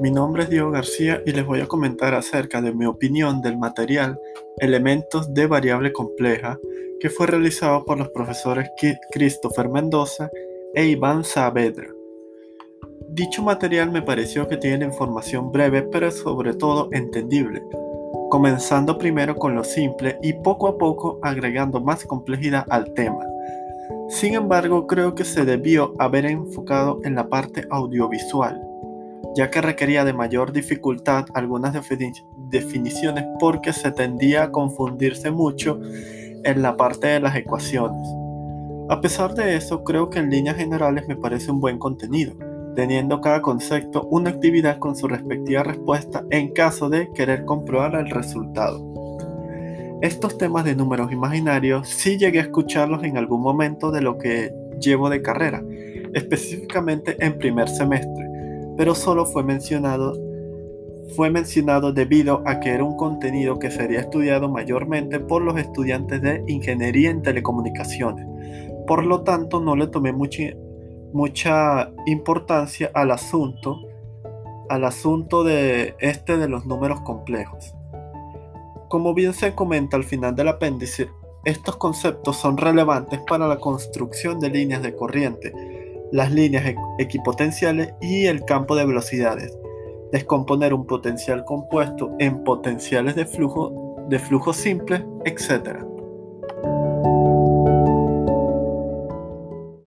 mi nombre es Diego García y les voy a comentar acerca de mi opinión del material Elementos de variable compleja que fue realizado por los profesores Christopher Mendoza e Iván Saavedra. Dicho material me pareció que tiene información breve pero sobre todo entendible, comenzando primero con lo simple y poco a poco agregando más complejidad al tema. Sin embargo, creo que se debió haber enfocado en la parte audiovisual, ya que requería de mayor dificultad algunas definiciones porque se tendía a confundirse mucho en la parte de las ecuaciones. A pesar de eso, creo que en líneas generales me parece un buen contenido, teniendo cada concepto una actividad con su respectiva respuesta en caso de querer comprobar el resultado. Estos temas de números imaginarios sí llegué a escucharlos en algún momento de lo que llevo de carrera, específicamente en primer semestre, pero solo fue mencionado fue mencionado debido a que era un contenido que sería estudiado mayormente por los estudiantes de Ingeniería en Telecomunicaciones. Por lo tanto, no le tomé mucha, mucha importancia al asunto, al asunto de este de los números complejos. Como bien se comenta al final del apéndice, estos conceptos son relevantes para la construcción de líneas de corriente, las líneas equipotenciales y el campo de velocidades, descomponer un potencial compuesto en potenciales de flujo, de flujo simple, etc.